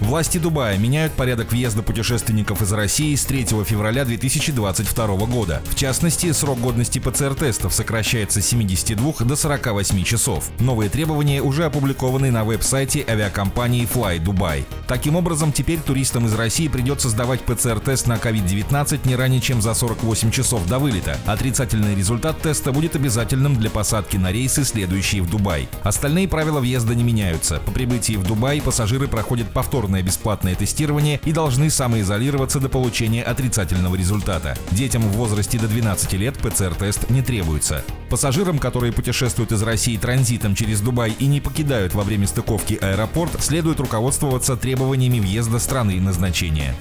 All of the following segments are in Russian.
Власти Дубая меняют порядок въезда путешественников из России с 3 февраля 2022 года. В частности, срок годности ПЦР-тестов сокращается с 72 до 48 часов. Новые требования уже опубликованы на веб-сайте авиакомпании Fly Dubai. Таким образом, теперь туристам из России придется сдавать ПЦР-тест на COVID-19 не ранее, чем за 48 часов до вылета. Отрицательный результат теста будет обязательным для посадки на рейсы, следующие в Дубай. Остальные правила въезда не меняются. По прибытии в Дубай пассажиры проходят повторное бесплатное тестирование и должны самоизолироваться до получения отрицательного результата. Детям в возрасте до 12 лет ПЦР-тест не требуется. Пассажирам, которые путешествуют из России транзитом через Дубай и не покидают во время стыковки аэропорт, следует руководствоваться требованиями въезда страны назначения.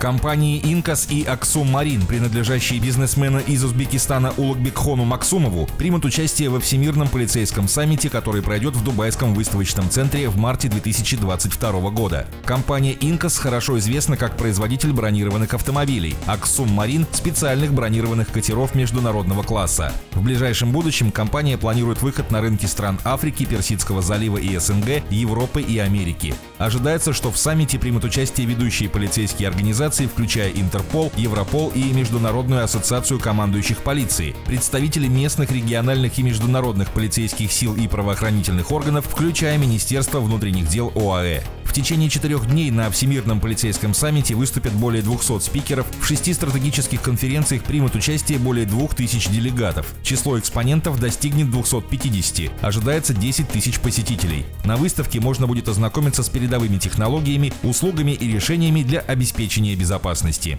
Компании «Инкас» и «Аксум Марин», принадлежащие бизнесмену из Узбекистана Улугбекхону Максумову, примут участие во Всемирном полицейском саммите, который пройдет в Дубайском выставочном центре в марте 2022 года. Компания «Инкас» хорошо известна как производитель бронированных автомобилей, «Аксум Марин» — специальных бронированных катеров международного класса. В ближайшем будущем компания планирует выход на рынки стран Африки, Персидского залива и СНГ, Европы и Америки. Ожидается, что в саммите примут участие ведущие полицейские организации включая Интерпол, Европол и Международную ассоциацию командующих полиции, представители местных, региональных и международных полицейских сил и правоохранительных органов, включая Министерство внутренних дел ОАЭ. В течение четырех дней на Всемирном полицейском саммите выступят более 200 спикеров, в шести стратегических конференциях примут участие более 2000 делегатов. Число экспонентов достигнет 250, ожидается 10 тысяч посетителей. На выставке можно будет ознакомиться с передовыми технологиями, услугами и решениями для обеспечения безопасности.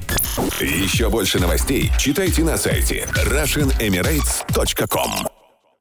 Еще больше новостей читайте на сайте RussianEmirates.com